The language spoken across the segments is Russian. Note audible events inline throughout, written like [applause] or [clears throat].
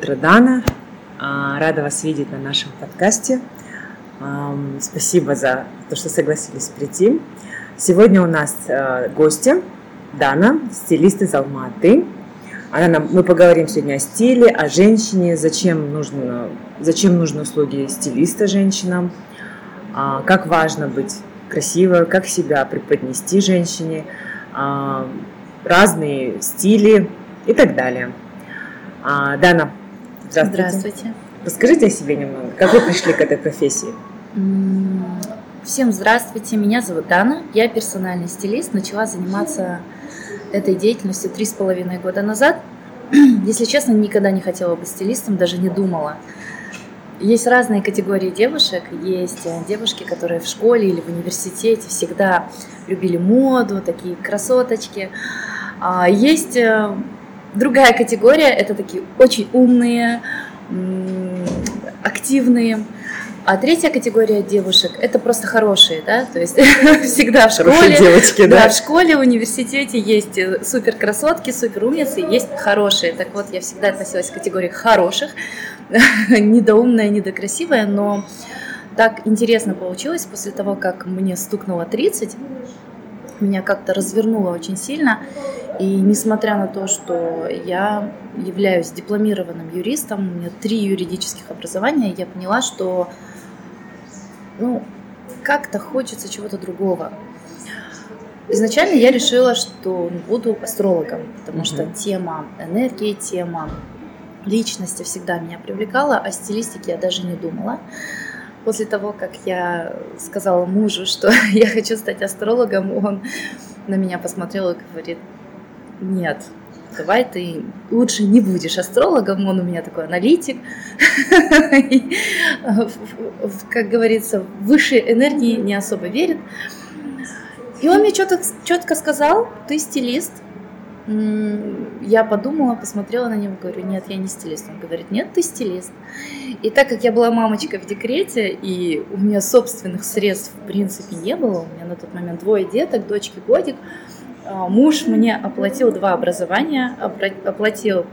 Утро, Дана. А, рада вас видеть на нашем подкасте. Спасибо за то, что согласились прийти. Сегодня у нас э, гости Дана, стилист из Алматы. Она нам, мы поговорим сегодня о стиле, о женщине, зачем нужно, зачем нужны услуги стилиста женщинам, а, как важно быть красивой, как себя преподнести женщине, а, разные стили и так далее. А, Дана, здравствуйте. Здравствуйте. Расскажите о себе немного. Как вы пришли к этой профессии? Всем здравствуйте, меня зовут Дана, я персональный стилист, начала заниматься этой деятельностью три с половиной года назад. [clears throat] Если честно, никогда не хотела быть стилистом, даже не думала. Есть разные категории девушек. Есть э, девушки, которые в школе или в университете всегда любили моду, такие красоточки. А есть э, другая категория, это такие очень умные, активные. А третья категория девушек это просто хорошие, да, то есть [laughs] всегда в школе, девочки, да? да, в школе, в университете есть э, супер красотки, супер умницы, есть хорошие. Так вот, я всегда относилась к категории хороших, [laughs] недоумная, недокрасивая, но так интересно получилось после того, как мне стукнуло 30, меня как-то развернуло очень сильно. И несмотря на то, что я являюсь дипломированным юристом, у меня три юридических образования, я поняла, что ну, как-то хочется чего-то другого. Изначально я решила, что буду астрологом, потому что тема энергии, тема личности всегда меня привлекала, о стилистике я даже не думала. После того, как я сказала мужу, что [laughs] я хочу стать астрологом, он на меня посмотрел и говорит, нет, давай ты лучше не будешь астрологом, он у меня такой аналитик, [laughs] как говорится, в высшие энергии не особо верит. И он мне четко, четко сказал, ты стилист. Я подумала, посмотрела на него, говорю, нет, я не стилист. Он говорит, нет, ты стилист. И так как я была мамочкой в декрете, и у меня собственных средств в принципе не было, у меня на тот момент двое деток, дочки годик, а, муж мне оплатил два образования, оплатил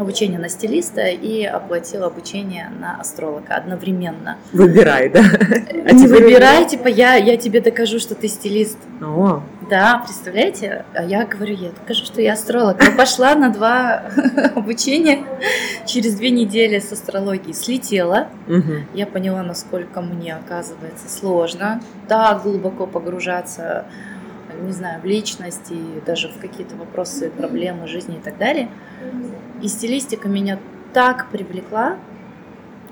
обучение на стилиста и оплатил обучение на астролога одновременно. Выбирай, да? А Не выбирай, типа я, я тебе докажу, что ты стилист. О. Да, представляете? А я говорю, я докажу, что я астролог. Я пошла на два [laughs] обучения, через две недели с астрологией слетела. Угу. Я поняла, насколько мне оказывается сложно так глубоко погружаться не знаю, в личность и даже в какие-то вопросы, проблемы жизни и так далее. И стилистика меня так привлекла,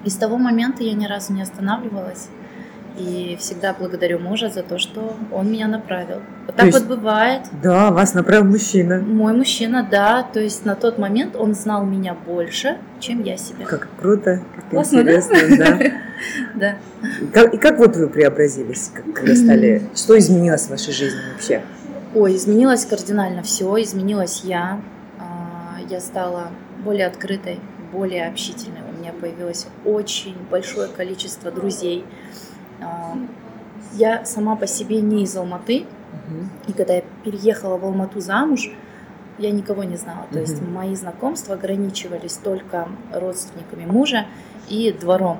и с того момента я ни разу не останавливалась. И всегда благодарю мужа за то, что он меня направил. Вот так есть, вот бывает. Да, вас направил мужчина. Мой мужчина, да. То есть на тот момент он знал меня больше, чем я себя. Как круто, как Классно, интересно, да. [laughs] Да. И как вот вы преобразились, когда [clears throat] стали? Что изменилось в вашей жизни вообще? Ой, изменилось кардинально все. Изменилась я. А, я стала более открытой, более общительной. У меня появилось очень большое количество друзей я сама по себе не из Алматы, и когда я переехала в Алмату замуж, я никого не знала. То есть мои знакомства ограничивались только родственниками мужа и двором.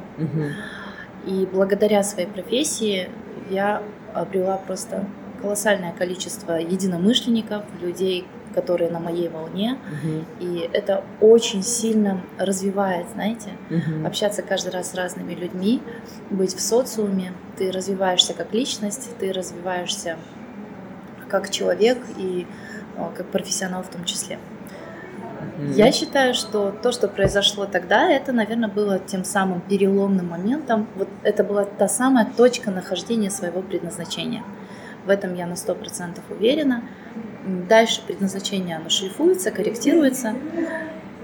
И благодаря своей профессии я обрела просто колоссальное количество единомышленников, людей, которые на моей волне. Угу. И это очень сильно развивает, знаете, угу. общаться каждый раз с разными людьми, быть в социуме. Ты развиваешься как личность, ты развиваешься как человек и как профессионал в том числе. Я считаю, что то, что произошло тогда, это, наверное, было тем самым переломным моментом. Вот это была та самая точка нахождения своего предназначения. В этом я на сто процентов уверена. Дальше предназначение оно шлифуется, корректируется,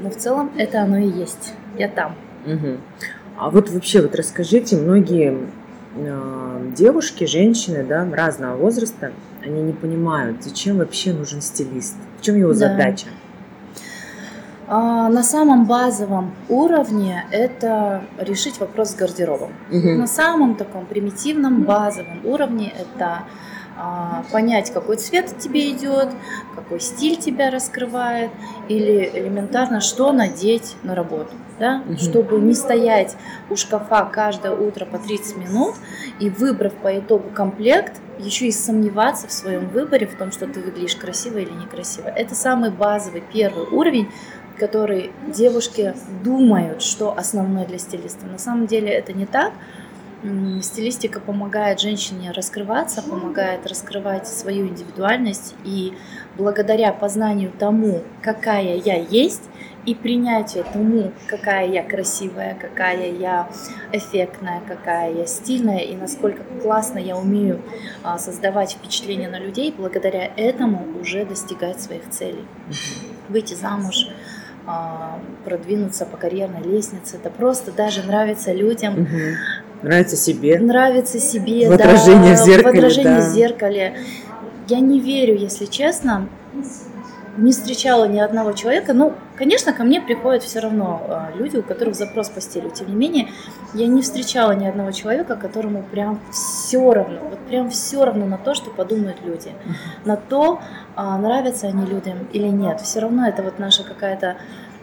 но в целом это оно и есть. Я там. Угу. А вот вообще вот расскажите, многие э, девушки, женщины, да, разного возраста, они не понимают, зачем вообще нужен стилист, в чем его да. задача. А, на самом базовом уровне это решить вопрос с гардеробом. Угу. На самом таком примитивном базовом уровне это понять, какой цвет тебе идет, какой стиль тебя раскрывает, или элементарно, что надеть на работу, да? угу. чтобы не стоять у шкафа каждое утро по 30 минут и выбрав по итогу комплект, еще и сомневаться в своем выборе, в том, что ты выглядишь красиво или некрасиво. Это самый базовый первый уровень, который девушки думают, что основной для стилиста. На самом деле это не так. Стилистика помогает женщине раскрываться, помогает раскрывать свою индивидуальность. И благодаря познанию тому, какая я есть, и принятию тому, какая я красивая, какая я эффектная, какая я стильная и насколько классно я умею а, создавать впечатление на людей, благодаря этому уже достигать своих целей. Выйти замуж, а, продвинуться по карьерной лестнице, это просто даже нравится людям, Нравится себе. Нравится себе, в да, в зеркале. В отражении да. в зеркале. Я не верю, если честно, не встречала ни одного человека. Ну, конечно, ко мне приходят все равно э, люди, у которых запрос по стилю. Тем не менее, я не встречала ни одного человека, которому прям все равно, вот прям все равно на то, что подумают люди, на то, э, нравятся они людям или нет. Все равно это вот наша какая-то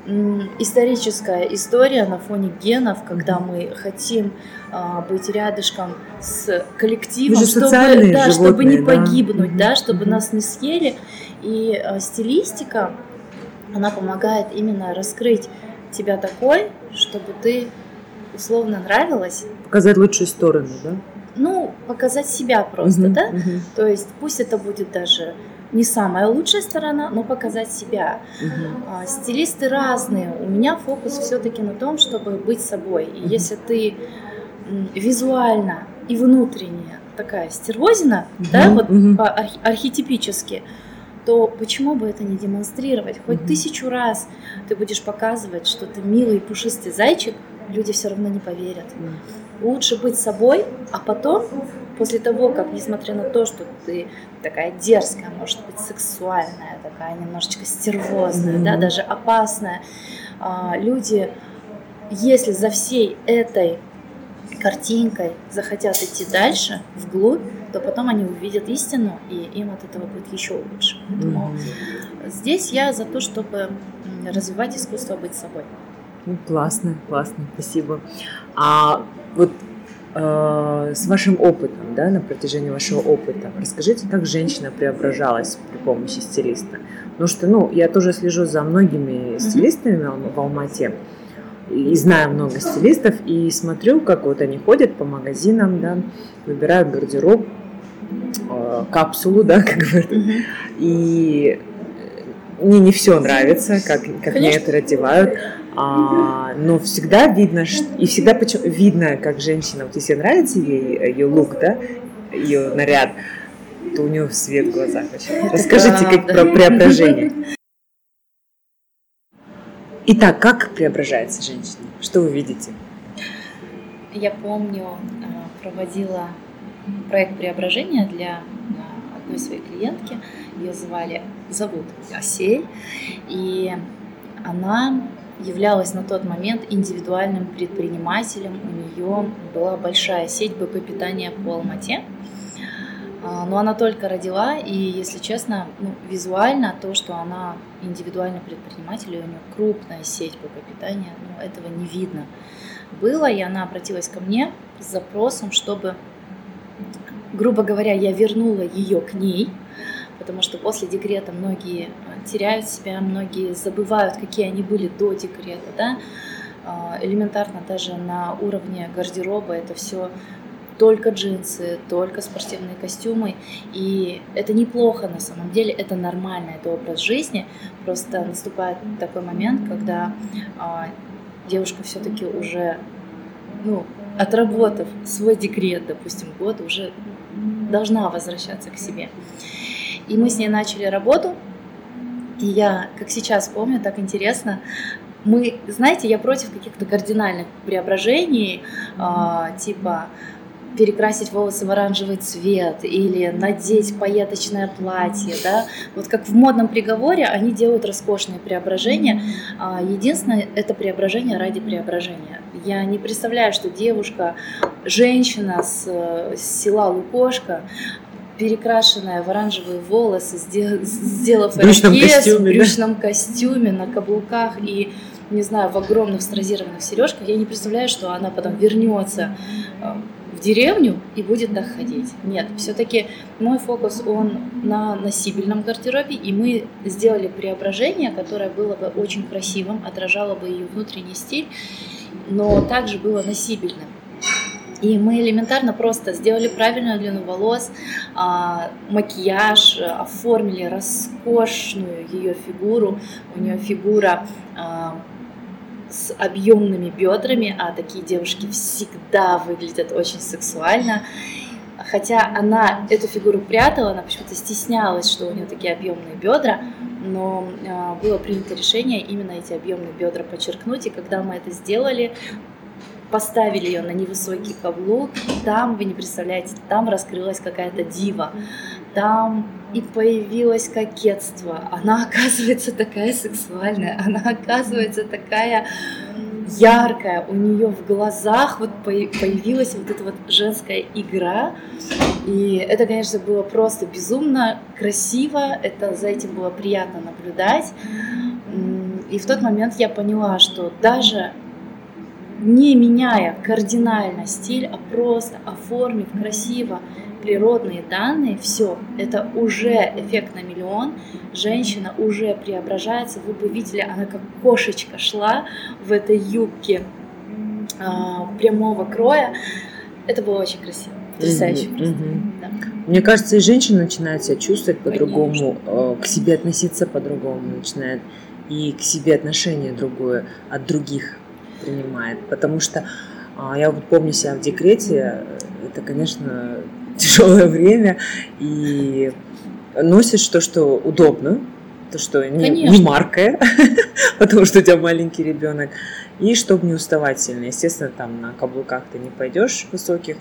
историческая история на фоне генов, когда мы хотим а, быть рядышком с коллективом, чтобы, да, чтобы не погибнуть, да, да чтобы mm-hmm. нас не съели. И а, стилистика, она помогает именно раскрыть тебя такой, чтобы ты условно нравилась. Показать лучшую сторону, да? Ну, показать себя просто, mm-hmm. да? Mm-hmm. То есть пусть это будет даже не самая лучшая сторона, но показать себя. Угу. Стилисты разные. У меня фокус все-таки на том, чтобы быть собой. И угу. если ты визуально и внутренне такая стервозина, угу. да, вот угу. арх- архетипически, то почему бы это не демонстрировать? Хоть угу. тысячу раз ты будешь показывать, что ты милый пушистый зайчик, люди все равно не поверят. Угу. Лучше быть собой, а потом после того, как, несмотря на то, что ты такая дерзкая, может быть, сексуальная, такая немножечко стервозная, mm-hmm. да, даже опасная, а, люди, если за всей этой картинкой захотят идти дальше, вглубь, то потом они увидят истину, и им от этого будет еще лучше. Поэтому mm-hmm. здесь я за то, чтобы развивать искусство быть собой. Ну, классно, классно, спасибо. А вот э, с вашим опытом, да, на протяжении вашего опыта, расскажите, как женщина преображалась при помощи стилиста? Потому что, ну, я тоже слежу за многими стилистами в Алмате и знаю много стилистов, и смотрю, как вот они ходят по магазинам, да, выбирают гардероб, э, капсулу, да, [laughs] как говорят, и мне не все нравится, как, как мне это одевают. А, но всегда видно, и всегда почему, видно, как женщина, вот если нравится ей ее лук, да, ее наряд, то у нее свет в глазах вообще. Расскажите как про преображение. Итак, как преображается женщина? Что вы видите? Я помню, а, проводила проект преображения для а, одной своей клиентки. Ее звали, зовут Асель. И она являлась на тот момент индивидуальным предпринимателем. У нее была большая сеть БП питания по Алмате. А, но она только родила, и, если честно, ну, визуально то, что она индивидуальный предприниматель, и у нее крупная сеть БП питания, ну, этого не видно. Было, и она обратилась ко мне с запросом, чтобы, грубо говоря, я вернула ее к ней, потому что после декрета многие а, теряют себя, многие забывают, какие они были до декрета, да, а, элементарно даже на уровне гардероба это все только джинсы, только спортивные костюмы. И это неплохо на самом деле, это нормально, это образ жизни. Просто наступает такой момент, когда а, девушка все-таки уже, ну, отработав свой декрет, допустим, год, уже должна возвращаться к себе. И мы с ней начали работу. И я, как сейчас помню, так интересно, мы, знаете, я против каких-то кардинальных преображений, э, типа перекрасить волосы в оранжевый цвет или надеть пайеточное платье, да, вот как в модном приговоре они делают роскошные преображения, а, единственное, это преображение ради преображения. Я не представляю, что девушка, женщина с, с села Лукошка перекрашенная в оранжевые волосы, сделав брючном костюме, в брючном да? костюме, на каблуках и не знаю, в огромных стразированных сережках, я не представляю, что она потом вернется э, в деревню и будет так ходить. Нет, все-таки мой фокус, он на носибельном гардеробе, и мы сделали преображение, которое было бы очень красивым, отражало бы ее внутренний стиль, но также было носибельным. И мы элементарно просто сделали правильную длину волос, а, макияж, оформили роскошную ее фигуру. У нее фигура а, с объемными бедрами, а такие девушки всегда выглядят очень сексуально. Хотя она эту фигуру прятала, она почему-то стеснялась, что у нее такие объемные бедра, но э, было принято решение именно эти объемные бедра подчеркнуть. И когда мы это сделали, поставили ее на невысокий каблук, там, вы не представляете, там раскрылась какая-то дива, там и появилось кокетство. Она [laughs] оказывается такая сексуальная, она оказывается такая яркая, у нее в глазах вот появилась вот эта вот женская игра, и это, конечно, было просто безумно красиво, это за этим было приятно наблюдать, и в тот момент я поняла, что даже не меняя кардинально стиль, а просто оформив красиво природные данные, все, это уже эффект на миллион, женщина уже преображается, вы бы видели, она как кошечка шла в этой юбке а, прямого кроя, это было очень красиво. Потрясающе просто. Да. Мне кажется, и женщина начинает себя чувствовать по-другому, э, к себе относиться по-другому, начинает и к себе отношение другое от других принимает. Потому что а, я вот помню себя в декрете, это, конечно, [laughs] тяжелое время, и носишь то, что удобно, то, что не, не маркое, [laughs] потому что у тебя маленький ребенок, и чтобы не уставать сильно. Естественно, там на каблуках ты не пойдешь высоких,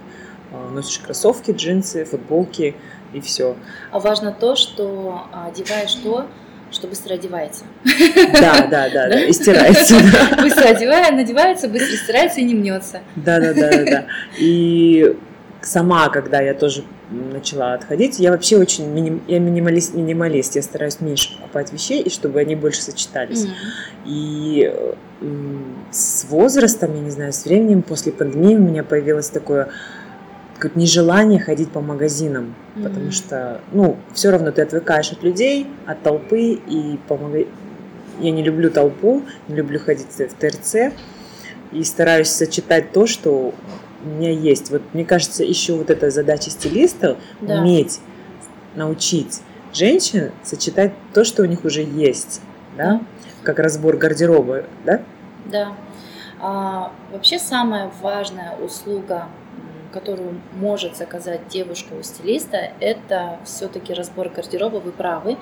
а, носишь кроссовки, джинсы, футболки и все. А важно то, что одеваешь то, что быстро одевается. Да, да, да, да, [laughs] и стирается. [laughs] Быстро одевается, надевается, быстро стирается и не мнется. Да, да, да, да. И сама, когда я тоже начала отходить, я вообще очень миним, я минималист, минималист, я стараюсь меньше покупать вещей, и чтобы они больше сочетались. Mm-hmm. И с возрастом, я не знаю, с временем, после пандемии у меня появилось такое какое-то нежелание ходить по магазинам, mm-hmm. потому что, ну, все равно ты отвыкаешь от людей, от толпы, и по я не люблю толпу, не люблю ходить в ТРЦ, и стараюсь сочетать то, что у меня есть. Вот мне кажется, еще вот эта задача стилиста да. уметь научить женщин сочетать то, что у них уже есть, да, как разбор гардероба, да? Да. А, вообще самая важная услуга которую может заказать девушка у стилиста, это все-таки разбор гардероба, вы правы,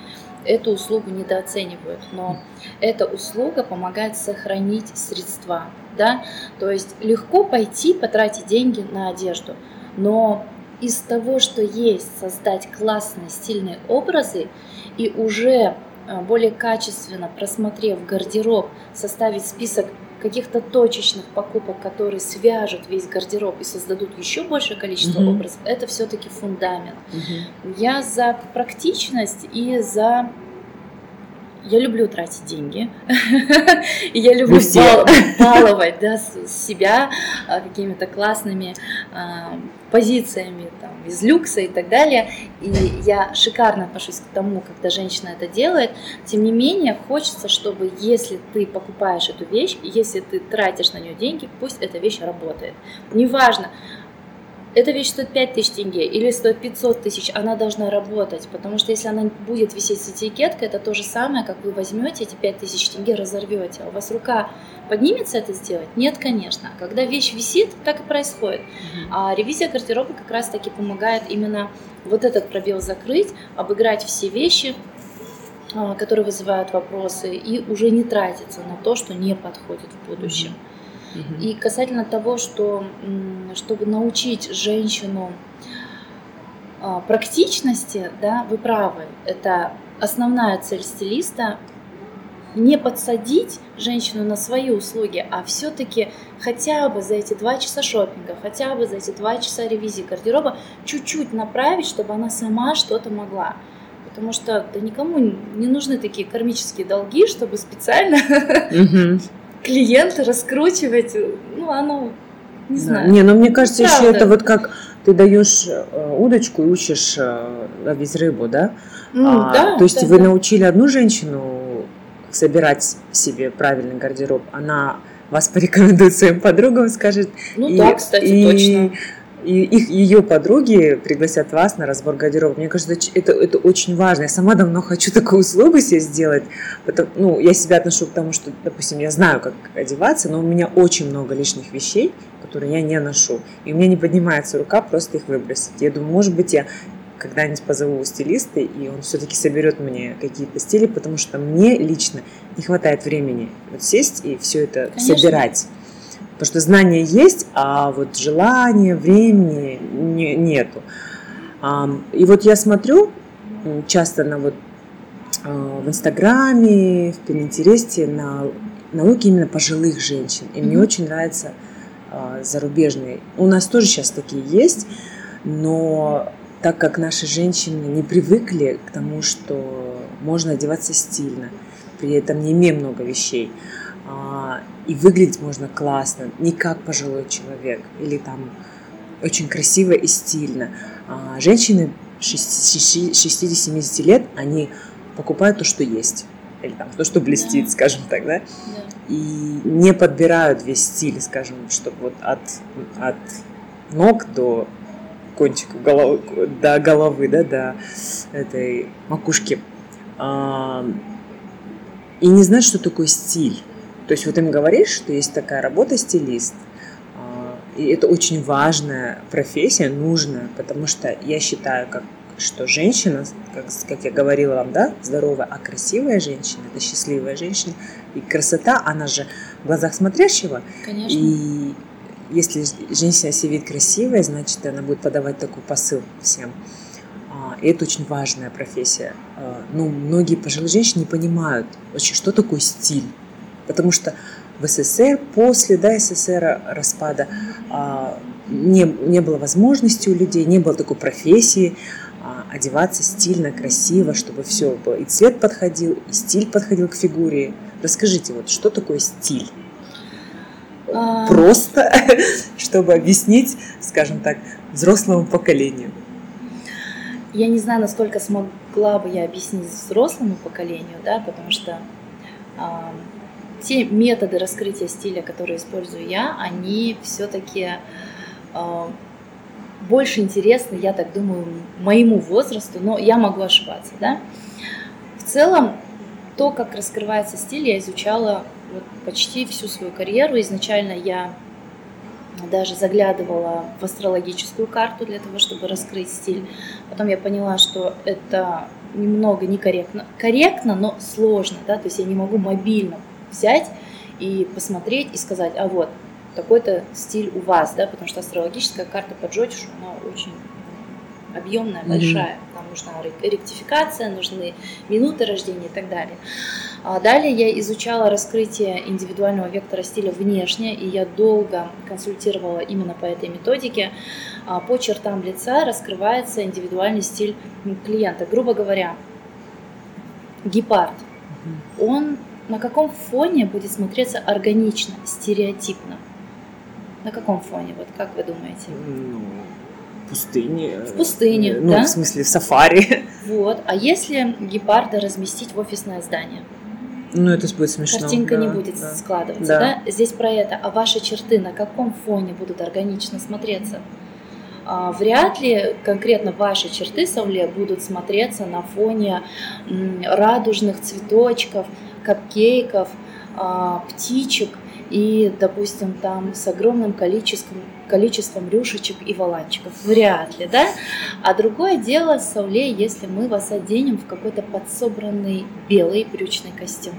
эту услугу недооценивают, но эта услуга помогает сохранить средства, да, то есть легко пойти потратить деньги на одежду, но из того, что есть, создать классные стильные образы и уже а, более качественно просмотрев гардероб, составить список каких-то точечных покупок, которые свяжут весь гардероб и создадут еще большее количество mm-hmm. образов, это все-таки фундамент. Mm-hmm. Я за практичность и за я люблю тратить деньги, [laughs] я люблю баловать да, себя а, какими-то классными а, позициями там, из люкса и так далее. И я шикарно отношусь к тому, когда женщина это делает. Тем не менее, хочется, чтобы если ты покупаешь эту вещь, если ты тратишь на нее деньги, пусть эта вещь работает. Неважно, эта вещь стоит 5 тысяч тенге или стоит 500 тысяч, она должна работать, потому что если она будет висеть с этикеткой, это то же самое, как вы возьмете эти 5 тысяч тенге, разорвете. А у вас рука поднимется это сделать? Нет, конечно. Когда вещь висит, так и происходит. А ревизия гардероба как раз-таки помогает именно вот этот пробел закрыть, обыграть все вещи, а, которые вызывают вопросы, и уже не тратиться на то, что не подходит в будущем. Mm-hmm. И касательно того, что чтобы научить женщину а, практичности, да, вы правы, это основная цель стилиста не подсадить женщину на свои услуги, а все-таки хотя бы за эти два часа шопинга, хотя бы за эти два часа ревизии гардероба чуть-чуть направить, чтобы она сама что-то могла. Потому что да никому не нужны такие кармические долги, чтобы специально клиента раскручивать. Ну, оно не знаю. Не, но мне кажется, еще это вот как ты даешь э, удочку и учишь э, ловить рыбу, да? Mm, а, да то есть да, вы да. научили одну женщину собирать себе правильный гардероб, она вас порекомендует своим подругам, скажет. Ну и, да, кстати, и, точно. И их, ее подруги пригласят вас на разбор гардероба. Мне кажется, это, это очень важно. Я сама давно хочу такую услугу себе сделать. Потому, ну, я себя отношу к тому, что, допустим, я знаю, как одеваться, но у меня очень много лишних вещей, которые я не ношу. И у меня не поднимается рука просто их выбросить. Я думаю, может быть, я когда-нибудь позову стилиста, и он все-таки соберет мне какие-то стили, потому что мне лично не хватает времени вот сесть и все это Конечно. собирать. Потому что знания есть, а вот желания, времени не, нету. И вот я смотрю часто на вот а, в Инстаграме, в Пинтересте на науки именно пожилых женщин. И mm-hmm. мне очень нравится а, зарубежные. У нас тоже сейчас такие есть, но так как наши женщины не привыкли к тому, что можно одеваться стильно, при этом не имея много вещей, и выглядеть можно классно, не как пожилой человек, или там очень красиво и стильно. А женщины 60-70 лет, они покупают то, что есть, или там то, что блестит, да. скажем так, да? да, и не подбирают весь стиль, скажем, чтобы вот от, от ног до кончика головы, до головы, да, до этой макушки. И не знают, что такое стиль. То есть вот им говоришь, что есть такая работа стилист, а, и это очень важная профессия, нужная, потому что я считаю, как, что женщина, как, как я говорила вам, да, здоровая, а красивая женщина, это счастливая женщина. И красота, она же в глазах смотрящего. Конечно. И если женщина себя видит красивая, значит, она будет подавать такой посыл всем. А, и это очень важная профессия. А, ну, многие пожилые женщины не понимают вообще, что такое стиль потому что в СССР, после да, СССР распада, а, не, не было возможности у людей, не было такой профессии а, одеваться стильно, красиво, чтобы все было. И цвет подходил, и стиль подходил к фигуре. Расскажите, вот что такое стиль? А... Просто, [laughs] чтобы объяснить, скажем так, взрослому поколению. Я не знаю, насколько смогла бы я объяснить взрослому поколению, да, потому что те методы раскрытия стиля, которые использую я, они все-таки э, больше интересны, я так думаю, моему возрасту, но я могу ошибаться, да. В целом, то, как раскрывается стиль, я изучала вот почти всю свою карьеру. Изначально я даже заглядывала в астрологическую карту для того, чтобы раскрыть стиль. Потом я поняла, что это немного некорректно. Корректно, но сложно, да, то есть я не могу мобильно взять и посмотреть и сказать, а вот такой-то стиль у вас, да, потому что астрологическая карта по Джотишу, она очень объемная, большая. Mm-hmm. Там нужна ректификация, нужны минуты рождения и так далее. А далее я изучала раскрытие индивидуального вектора стиля внешне, и я долго консультировала именно по этой методике. А по чертам лица раскрывается индивидуальный стиль клиента. Грубо говоря, гепард, он на каком фоне будет смотреться органично, стереотипно? На каком фоне, вот как вы думаете? Ну, в пустыне. В пустыне, ну, да? в смысле, в сафари. [laughs] Вот. А если гепарда разместить в офисное здание? Ну, это будет смешно. Картинка да, не будет да. складываться, да. да? Здесь про это. А ваши черты на каком фоне будут органично смотреться? А, вряд ли конкретно ваши черты, Сауле, будут смотреться на фоне радужных цветочков, капкейков, а, птичек и, допустим, там с огромным количеством, количеством рюшечек и валанчиков. Вряд ли, да? А другое дело, Сауле, если мы вас оденем в какой-то подсобранный белый брючный костюм.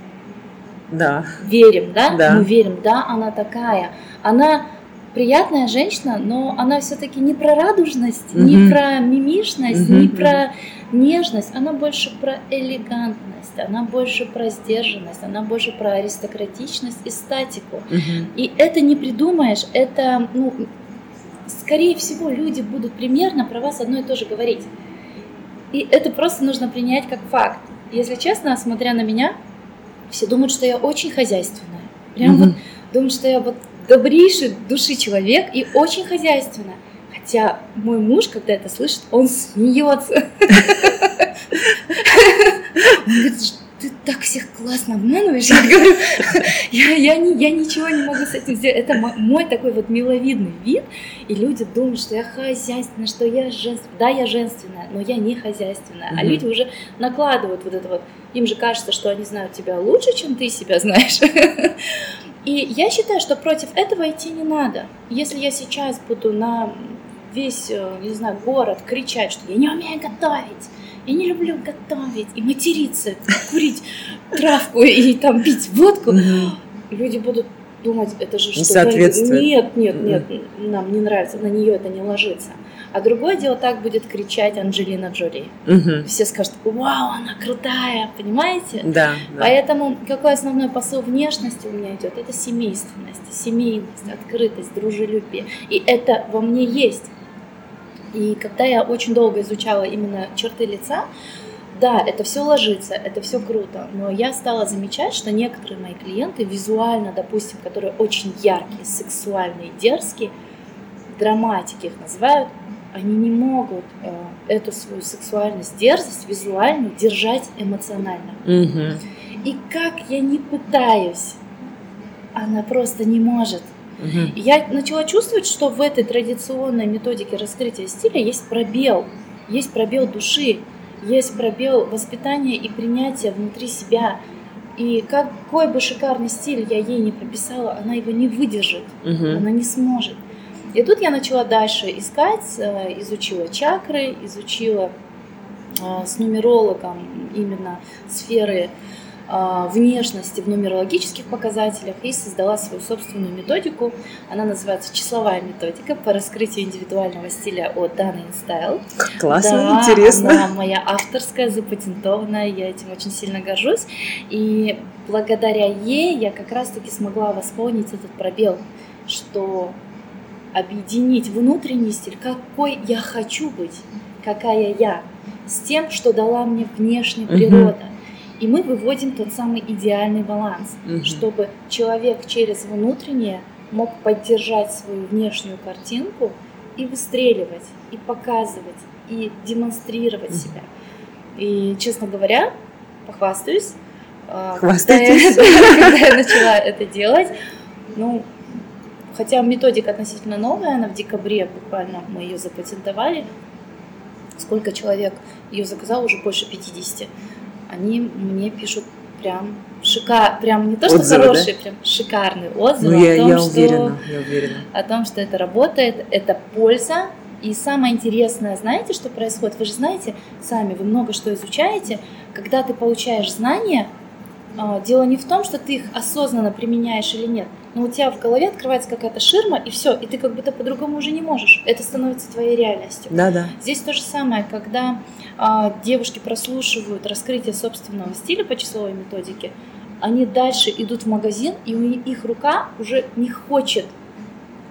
Да. Верим, да? Да. Мы верим, да, она такая. Она приятная женщина, но она все-таки не про радужность, mm-hmm. не про мимишность, mm-hmm. не про нежность, она больше про элегантность, она больше про сдержанность, она больше про аристократичность и статику. Mm-hmm. И это не придумаешь, это, ну, скорее всего, люди будут примерно про вас одно и то же говорить. И это просто нужно принять как факт. Если честно, смотря на меня, все думают, что я очень хозяйственная. Прям mm-hmm. вот думают, что я вот добрейший души человек и очень хозяйственная. Хотя мой муж, когда это слышит, он смеется. Он говорит, ты так всех классно обманываешь. Я говорю, я, я, не, я ничего не могу с этим сделать. Это мой такой вот миловидный вид, и люди думают, что я хозяйственная, что я женственная. Да, я женственная, но я не хозяйственная. Mm-hmm. А люди уже накладывают вот это вот. Им же кажется, что они знают тебя лучше, чем ты себя знаешь. И я считаю, что против этого идти не надо. Если я сейчас буду на весь, э, не знаю, город кричать, что я не умею готовить, я не люблю готовить и материться, курить травку и там пить водку, люди будут думать, это же что-то... Нет, нет, нет, нам не нравится, на нее это не ложится. А другое дело, так будет кричать Анджелина Джоли. Угу. Все скажут, вау, она крутая, понимаете? Да, да. Поэтому какой основной посыл внешности у меня идет? Это семейственность, семейность, открытость, дружелюбие. И это во мне есть. И когда я очень долго изучала именно черты лица, да, это все ложится, это все круто, но я стала замечать, что некоторые мои клиенты визуально, допустим, которые очень яркие, сексуальные, дерзкие, драматики их называют, они не могут э, эту свою сексуальность, дерзость визуально держать эмоционально. Угу. И как я не пытаюсь, она просто не может. Угу. Я начала чувствовать, что в этой традиционной методике раскрытия стиля есть пробел, есть пробел души, есть пробел воспитания и принятия внутри себя. И какой бы шикарный стиль я ей не прописала, она его не выдержит, угу. она не сможет. И тут я начала дальше искать, э, изучила чакры, изучила э, с нумерологом именно сферы э, внешности в нумерологических показателях и создала свою собственную методику. Она называется «Числовая методика по раскрытию индивидуального стиля от Dana Style». Классно, да, интересно. Она моя авторская, запатентованная, я этим очень сильно горжусь. И благодаря ей я как раз-таки смогла восполнить этот пробел, что объединить внутренний стиль, какой я хочу быть, какая я, с тем, что дала мне внешняя природа. Угу. И мы выводим тот самый идеальный баланс, угу. чтобы человек через внутреннее мог поддержать свою внешнюю картинку и выстреливать, и показывать, и демонстрировать угу. себя. И, честно говоря, похвастаюсь, а, Хвастайтесь. Когда я, [laughs] когда я начала это делать, ну, Хотя методика относительно новая, она в декабре буквально мы ее запатентовали. Сколько человек ее заказал, уже больше 50. Они мне пишут прям шикар, прям не то, что отзывы, хорошие, да? прям шикарные отзывы ну, я, о том, я что уверена, я уверена. о том, что это работает, это польза. И самое интересное, знаете, что происходит? Вы же знаете сами, вы много что изучаете. Когда ты получаешь знания, дело не в том, что ты их осознанно применяешь или нет, но у тебя в голове открывается какая-то ширма, и все, и ты как будто по-другому уже не можешь. Это становится твоей реальностью. Да, да. Здесь то же самое, когда а, девушки прослушивают раскрытие собственного стиля по числовой методике, они дальше идут в магазин, и у их рука уже не хочет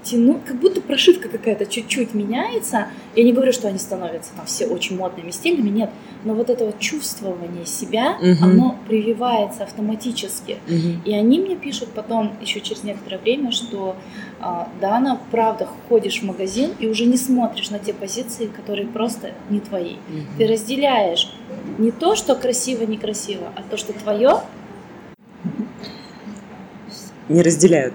тяну, как будто прошивка какая-то чуть-чуть меняется. Я не говорю, что они становятся там все очень модными стилями, нет. Но вот это вот чувствование себя, угу. оно прививается автоматически. Угу. И они мне пишут потом, еще через некоторое время, что а, Дана, правда, ходишь в магазин и уже не смотришь на те позиции, которые просто не твои. Угу. Ты разделяешь не то, что красиво, некрасиво, а то, что твое. Не разделяют.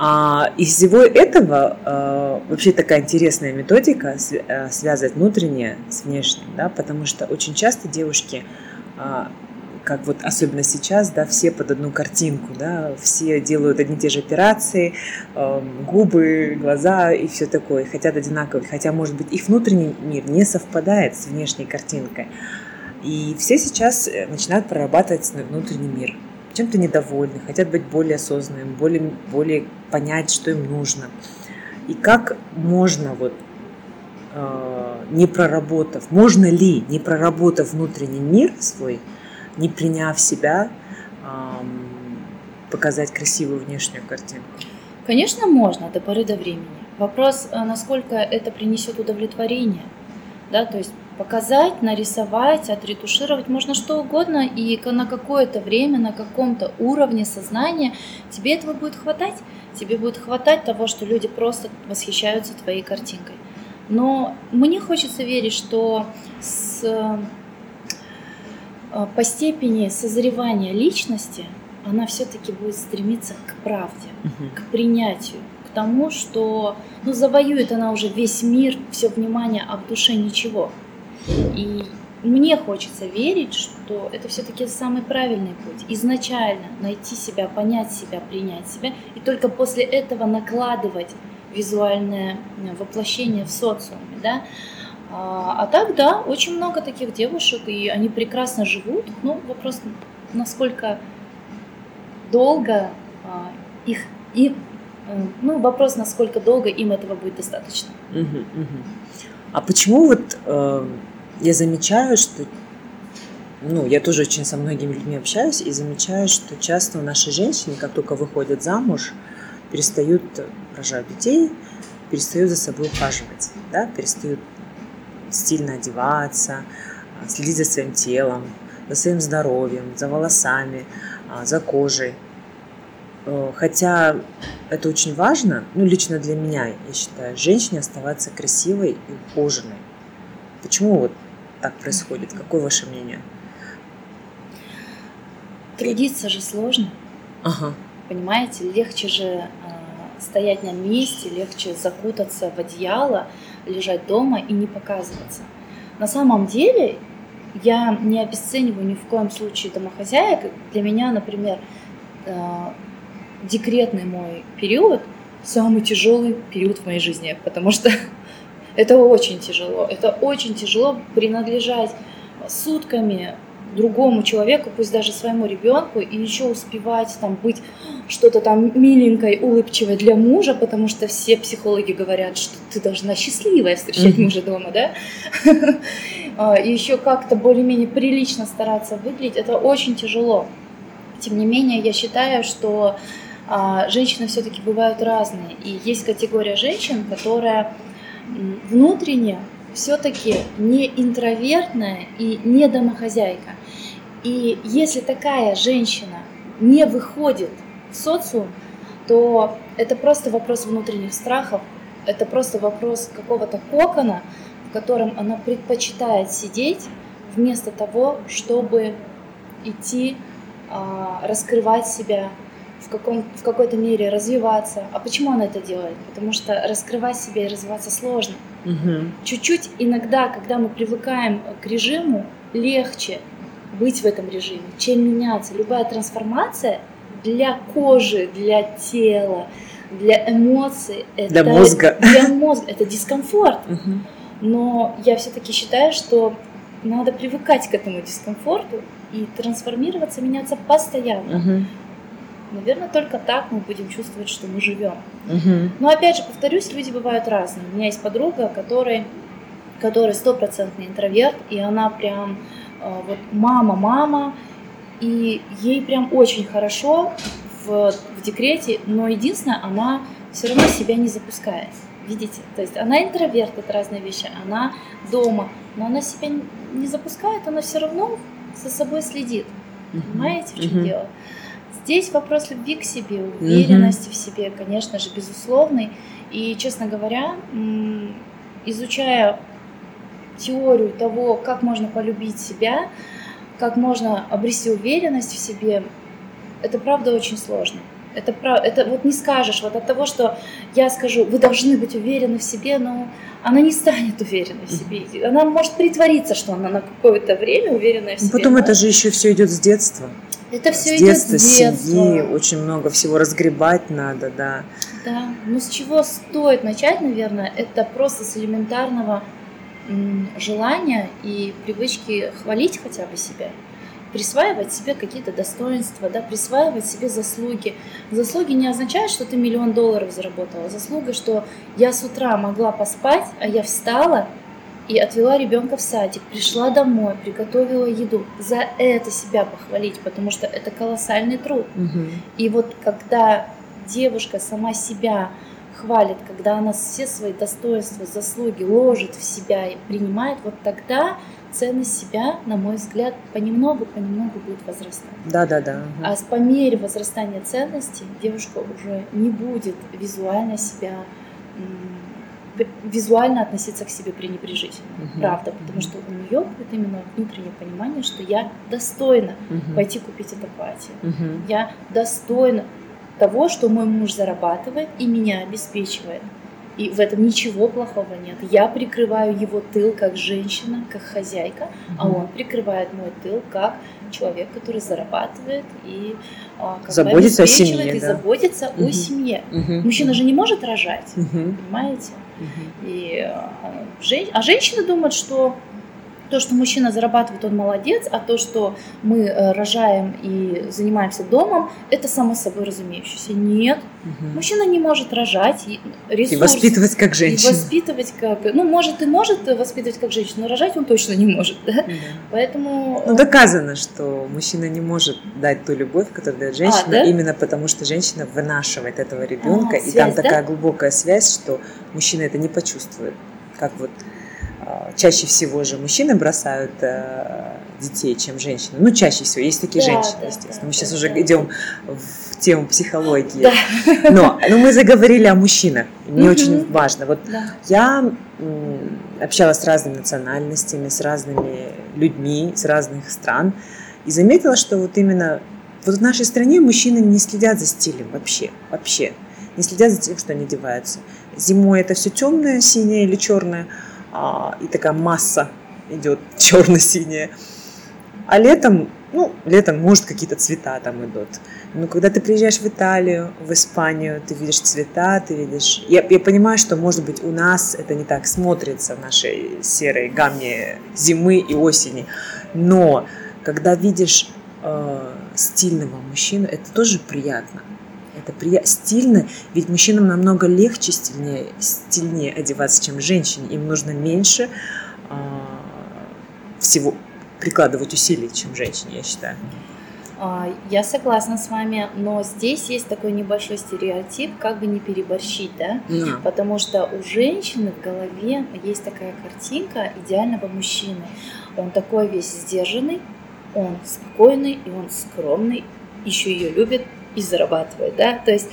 А из всего этого а, вообще такая интересная методика а, связывать внутреннее с внешним, да, потому что очень часто девушки, а, как вот особенно сейчас, да, все под одну картинку, да, все делают одни и те же операции, а, губы, глаза и все такое, хотят одинаковые, хотя, может быть, их внутренний мир не совпадает с внешней картинкой. И все сейчас э, начинают прорабатывать внутренний мир чем-то недовольны, хотят быть более осознанными, более, более понять, что им нужно. И как можно вот э, не проработав, можно ли, не проработав внутренний мир свой, не приняв себя, показать красивую внешнюю картинку? Конечно, можно до поры до времени. Вопрос, э, насколько это принесет удовлетворение. Да, то есть показать, нарисовать, отретушировать можно что угодно, и на какое-то время, на каком-то уровне сознания тебе этого будет хватать. Тебе будет хватать того, что люди просто восхищаются твоей картинкой. Но мне хочется верить, что с, э, по степени созревания личности она все-таки будет стремиться к правде, угу. к принятию, к тому, что ну, завоюет она уже весь мир, все внимание, а в душе ничего. И мне хочется верить, что это все-таки самый правильный путь. Изначально найти себя, понять себя, принять себя, и только после этого накладывать визуальное э, воплощение в социуме, да. А, а так, да, очень много таких девушек, и они прекрасно живут. Ну, вопрос, насколько долго а, их, и, э, ну, вопрос, насколько долго им этого будет достаточно. Угу, угу. А почему вот э, я замечаю, что ну, я тоже очень со многими людьми общаюсь и замечаю, что часто у нашей женщины, как только выходят замуж, перестают рожать детей, перестают за собой ухаживать, да, перестают стильно одеваться, а, следить за своим телом, за своим здоровьем, за волосами, а, за кожей. Э, хотя это очень важно, ну, лично для меня, я считаю, женщине оставаться красивой и ухоженной. Почему вот так происходит? Какое ваше мнение? Трудиться же сложно. Ага. Понимаете, легче же э, стоять на месте, легче закутаться в одеяло, лежать дома и не показываться. На самом деле я не обесцениваю ни в коем случае домохозяек. Для меня, например, э, декретный мой период самый тяжелый период в моей жизни, потому что это очень тяжело. Это очень тяжело принадлежать сутками другому человеку, пусть даже своему ребенку, и еще успевать там быть что-то там миленькой, улыбчивой для мужа, потому что все психологи говорят, что ты должна счастливая встречать mm-hmm. мужа дома, да? [laughs] А, и еще как-то более-менее прилично стараться выглядеть, это очень тяжело. Тем не менее, я считаю, что а, женщины все-таки бывают разные, и есть категория женщин, которая внутренне все-таки не интровертная и не домохозяйка. И если такая женщина не выходит в социум, то это просто вопрос внутренних страхов, это просто вопрос какого-то кокона, в котором она предпочитает сидеть вместо того, чтобы идти, а, раскрывать себя, в, каком, в какой-то мере развиваться. А почему она это делает? Потому что раскрывать себя и развиваться сложно. Угу. Чуть-чуть иногда, когда мы привыкаем к режиму, легче быть в этом режиме, чем меняться. Любая трансформация для кожи, для тела, для эмоций, для это, мозга, [laughs] для мозга это дискомфорт. Угу. Но я все-таки считаю, что надо привыкать к этому дискомфорту и трансформироваться, меняться постоянно. Угу. Наверное, только так мы будем чувствовать, что мы живем. Угу. Но опять же, повторюсь, люди бывают разные. У меня есть подруга, которая которая стопроцентный интроверт, и она прям э, вот мама-мама, и ей прям очень хорошо в, в декрете, но единственное, она все равно себя не запускает. Видите? То есть она интроверт, это разные вещи, она дома, но она себя не запускает, она все равно за собой следит. Понимаете, в чем дело? Здесь вопрос любви к себе, уверенности mm-hmm. в себе, конечно же, безусловный. И, честно говоря, изучая теорию того, как можно полюбить себя, как можно обрести уверенность в себе, это правда очень сложно. Это, это вот не скажешь, вот от того, что я скажу, вы должны быть уверены в себе, но она не станет уверенной в себе. Она может притвориться, что она на какое-то время уверенная в себе. Потом но... это же еще все идет с детства. Это все с детства, идет с детства. семьи, очень много всего разгребать надо, да. Да, ну с чего стоит начать, наверное, это просто с элементарного желания и привычки хвалить хотя бы себя. присваивать себе какие-то достоинства, да, присваивать себе заслуги. Заслуги не означают, что ты миллион долларов заработала. Заслуга, что я с утра могла поспать, а я встала и отвела ребенка в садик, пришла домой, приготовила еду. За это себя похвалить, потому что это колоссальный труд. Угу. И вот когда девушка сама себя хвалит, когда она все свои достоинства, заслуги ложит в себя и принимает, вот тогда ценность себя, на мой взгляд, понемногу, понемногу будет возрастать. Да, да, да. А с по мере возрастания ценностей девушка уже не будет визуально себя визуально относиться к себе пренебрежительно, угу. правда, потому что у нее будет именно внутреннее понимание, что я достойна угу. пойти купить это платье, угу. я достойна того, что мой муж зарабатывает и меня обеспечивает. И в этом ничего плохого нет. Я прикрываю его тыл как женщина, как хозяйка, mm-hmm. а он прикрывает мой тыл как человек, который зарабатывает и а, как заботится о семье, и да. заботится mm-hmm. о семье. Mm-hmm. Мужчина же не может рожать, mm-hmm. понимаете? Mm-hmm. И, а, а женщины думают, что то, что мужчина зарабатывает, он молодец, а то, что мы э, рожаем и занимаемся домом, это само собой разумеющееся. Нет, угу. мужчина не может рожать ресурс, и воспитывать как женщина. И воспитывать как, ну может и может воспитывать как женщина, но рожать он точно не может, да? Угу. Поэтому. Ну доказано, что мужчина не может дать ту любовь, которую дает женщина, а, да? именно потому что женщина вынашивает этого ребенка, а, и связь, там да? такая глубокая связь, что мужчина это не почувствует, как вот чаще всего же мужчины бросают э, детей, чем женщины. Ну, чаще всего. Есть такие да, женщины, да, естественно. Да, мы сейчас да, уже да. идем в тему психологии. Да. Но, но мы заговорили о мужчинах. Мне угу. очень важно. Вот да. я общалась с разными национальностями, с разными людьми, с разных стран. И заметила, что вот именно вот в нашей стране мужчины не следят за стилем вообще. Вообще. Не следят за тем, что они одеваются. Зимой это все темное, синее или черное и такая масса идет [laughs] черно-синяя. А летом, ну, летом, может, какие-то цвета там идут. Но когда ты приезжаешь в Италию, в Испанию, ты видишь цвета, ты видишь... Я, я понимаю, что, может быть, у нас это не так смотрится в нашей серой гамме зимы и осени. Но когда видишь э, стильного мужчину, это тоже приятно это прия... стильно, ведь мужчинам намного легче стильнее, стильнее одеваться, чем женщине. Им нужно меньше а, всего прикладывать усилий, чем женщине, я считаю. А, я согласна с вами, но здесь есть такой небольшой стереотип, как бы не переборщить, да? No. Потому что у женщины в голове есть такая картинка идеального мужчины. Он такой весь сдержанный, он спокойный и он скромный, еще ее любит, и зарабатывает, да, то есть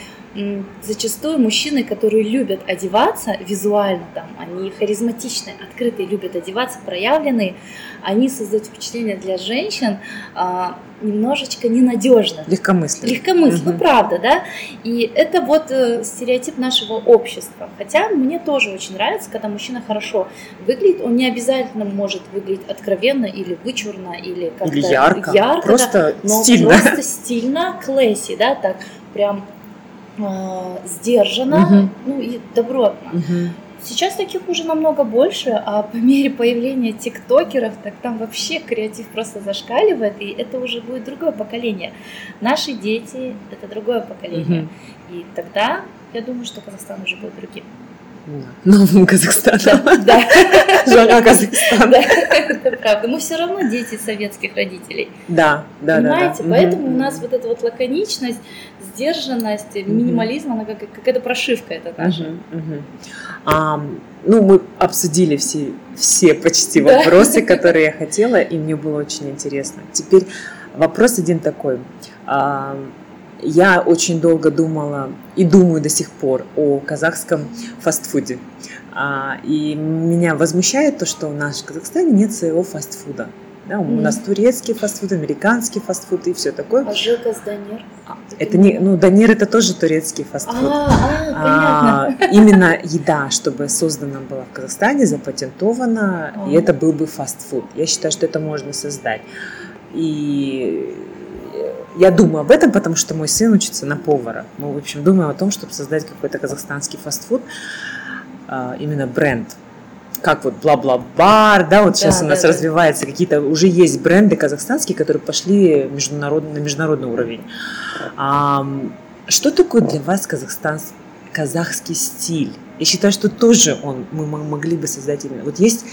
зачастую мужчины, которые любят одеваться визуально, там, они харизматичные, открытые, любят одеваться, проявленные, они создают впечатление для женщин а, немножечко ненадежно. Легкомысленно. Легкомысленно, угу. правда, да? И это вот э, стереотип нашего общества. Хотя мне тоже очень нравится, когда мужчина хорошо выглядит, он не обязательно может выглядеть откровенно или вычурно, или как-то или ярко, ярко просто да, но стильно. просто стильно, класси, да, так прям э, сдержанно, угу. ну и добротно. Угу. Сейчас таких уже намного больше, а по мере появления тиктокеров, так там вообще креатив просто зашкаливает, и это уже будет другое поколение. Наши дети — это другое поколение. Угу. И тогда я думаю, что Казахстан уже будет другим. Новым Казахстаном. Да. Жара Казахстан. Да, это правда. Мы все равно дети советских родителей. Да, да, Понимаете? Да, Поэтому у нас вот эта вот лаконичность, сдержанность, минимализм, она как какая-то прошивка это наша. А, ну, мы обсудили все, все почти вопросы, которые я хотела, и мне было очень интересно. Теперь вопрос один такой. Я очень долго думала и думаю до сих пор о казахском фастфуде. А, и меня возмущает то, что у нас в Казахстане нет своего фастфуда. Да, mm. У нас турецкий фастфуд, американский фастфуд и все такое. А Жека с Данир? Это не, ну, Данир это тоже турецкий фастфуд. А, а, а, именно еда, чтобы создана была в Казахстане, запатентована, а. и это был бы фастфуд. Я считаю, что это можно создать. И я думаю об этом, потому что мой сын учится на повара. Мы, в общем, думаем о том, чтобы создать какой-то казахстанский фастфуд, а, именно бренд как вот бла-бла-бар, да, вот сейчас да, у нас да, развивается, да. какие-то уже есть бренды казахстанские, которые пошли международный, на международный уровень. А, что такое для вас казахстанский казахский стиль? Я считаю, что тоже он, мы могли бы создать именно. Вот есть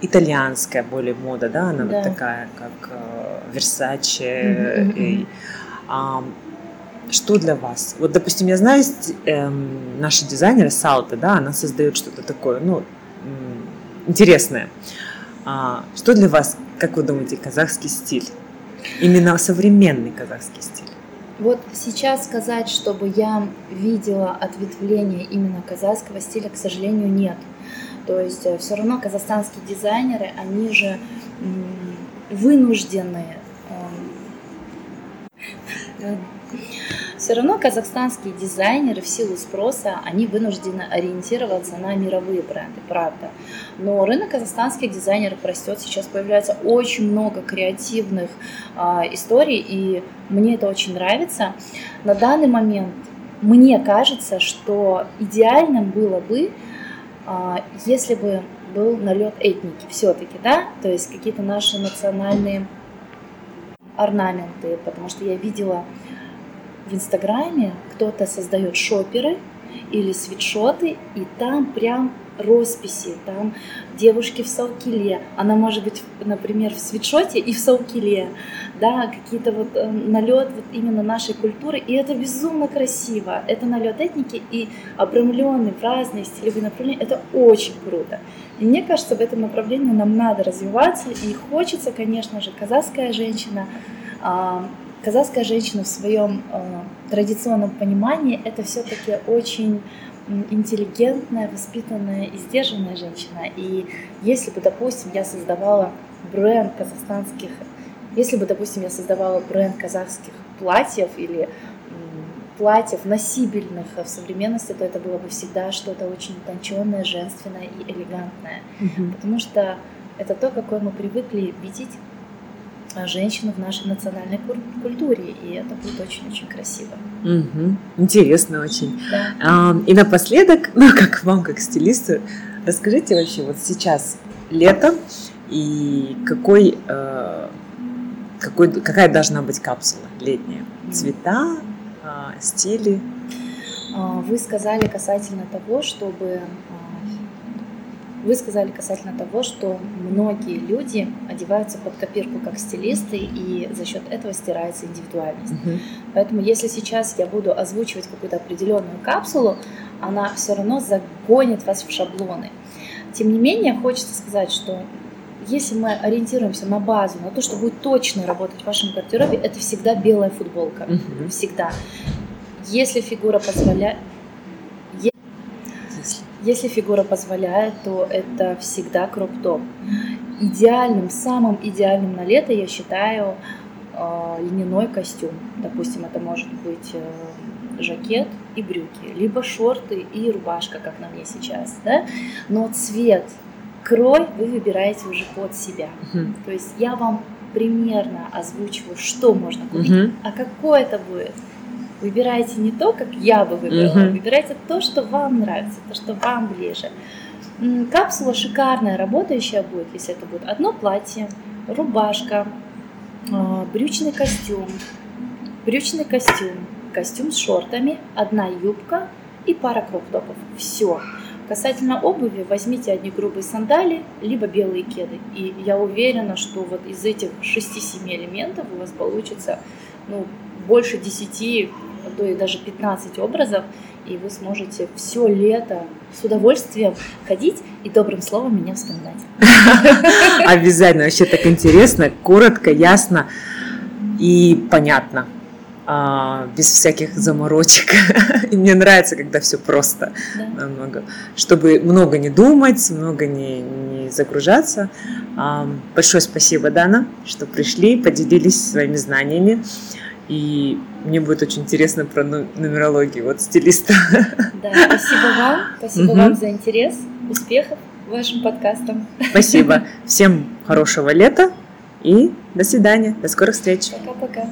итальянская более мода, да, она да. вот такая, как э, Versace. Mm-hmm. И, э, что для вас? Вот, допустим, я знаю, эм, наши дизайнеры Салта, да, она создает что-то такое, ну, интересное. А, что для вас, как вы думаете, казахский стиль? Именно современный казахский стиль? Вот сейчас сказать, чтобы я видела ответвление именно казахского стиля, к сожалению, нет. То есть э, все равно казахстанские дизайнеры, они же вынуждены эм, все равно казахстанские дизайнеры в силу спроса, они вынуждены ориентироваться на мировые бренды, правда. Но рынок казахстанских дизайнеров растет, сейчас появляется очень много креативных а, историй, и мне это очень нравится. На данный момент мне кажется, что идеальным было бы, а, если бы был налет этники все-таки, да, то есть какие-то наши национальные орнаменты, потому что я видела в Инстаграме кто-то создает шоперы или свитшоты, и там прям росписи, там девушки в саукиле, она может быть, например, в свитшоте и в саукиле, да, какие-то вот э, налет вот именно нашей культуры, и это безумно красиво, это налет этники и обрамленный в разные стилевые направления, это очень круто. И мне кажется, в этом направлении нам надо развиваться, и хочется, конечно же, казахская женщина, а, казахская женщина в своем э, традиционном понимании это все-таки очень интеллигентная, воспитанная и сдержанная женщина. И если бы, допустим, я создавала бренд казахстанских, если бы, допустим, я создавала бренд казахских платьев или платьев носибельных в современности, то это было бы всегда что-то очень утонченное, женственное и элегантное. Mm-hmm. Потому что это то, какое мы привыкли видеть женщину в нашей национальной культуре, и это будет очень-очень красиво. Угу. Интересно очень. Да. А, и напоследок, [laughs] ну как вам, как стилисту, расскажите вообще, вот сейчас лето, и какой, э, какой, какая должна быть капсула летняя? Цвета, э, стили? А, вы сказали касательно того, чтобы вы сказали касательно того, что многие люди одеваются под копирку как стилисты, и за счет этого стирается индивидуальность. Угу. Поэтому если сейчас я буду озвучивать какую-то определенную капсулу, она все равно загонит вас в шаблоны. Тем не менее, хочется сказать, что если мы ориентируемся на базу, на то, что будет точно работать в вашем гардеробе, это всегда белая футболка. Угу. Всегда. Если фигура позволяет, если фигура позволяет, то это всегда кроп-топ. Идеальным, самым идеальным на лето я считаю э, льняной костюм. Допустим, это может быть э, жакет и брюки, либо шорты и рубашка, как на мне сейчас. Да? Но цвет, крой вы выбираете уже под себя. Uh-huh. То есть я вам примерно озвучиваю, что можно купить, uh-huh. а какой это будет. Выбирайте не то, как я бы выбрала, угу. выбирайте то, что вам нравится, то, что вам ближе. Капсула шикарная, работающая будет, если это будет одно платье, рубашка, а, брючный костюм, брючный костюм, костюм с шортами, одна юбка и пара кроп-топов. Все. Касательно обуви, возьмите одни грубые сандали, либо белые кеды. И я уверена, что вот из этих 6-7 элементов у вас получится ну, больше 10 а то и даже 15 образов, и вы сможете все лето с удовольствием ходить и добрым словом меня вспоминать. [laughs] Обязательно, вообще так интересно, коротко, ясно и понятно а, без всяких заморочек. [laughs] И мне нравится, когда все просто да. намного, чтобы много не думать, много не, не загружаться. А, большое спасибо, Дана, что пришли, поделились своими знаниями. И мне будет очень интересно про нумерологию, вот стилиста. [laughs] Да, спасибо вам, спасибо угу. вам за интерес, успехов вашим подкастам. Спасибо. [laughs] Всем хорошего лета и до свидания, до скорых встреч. Пока-пока.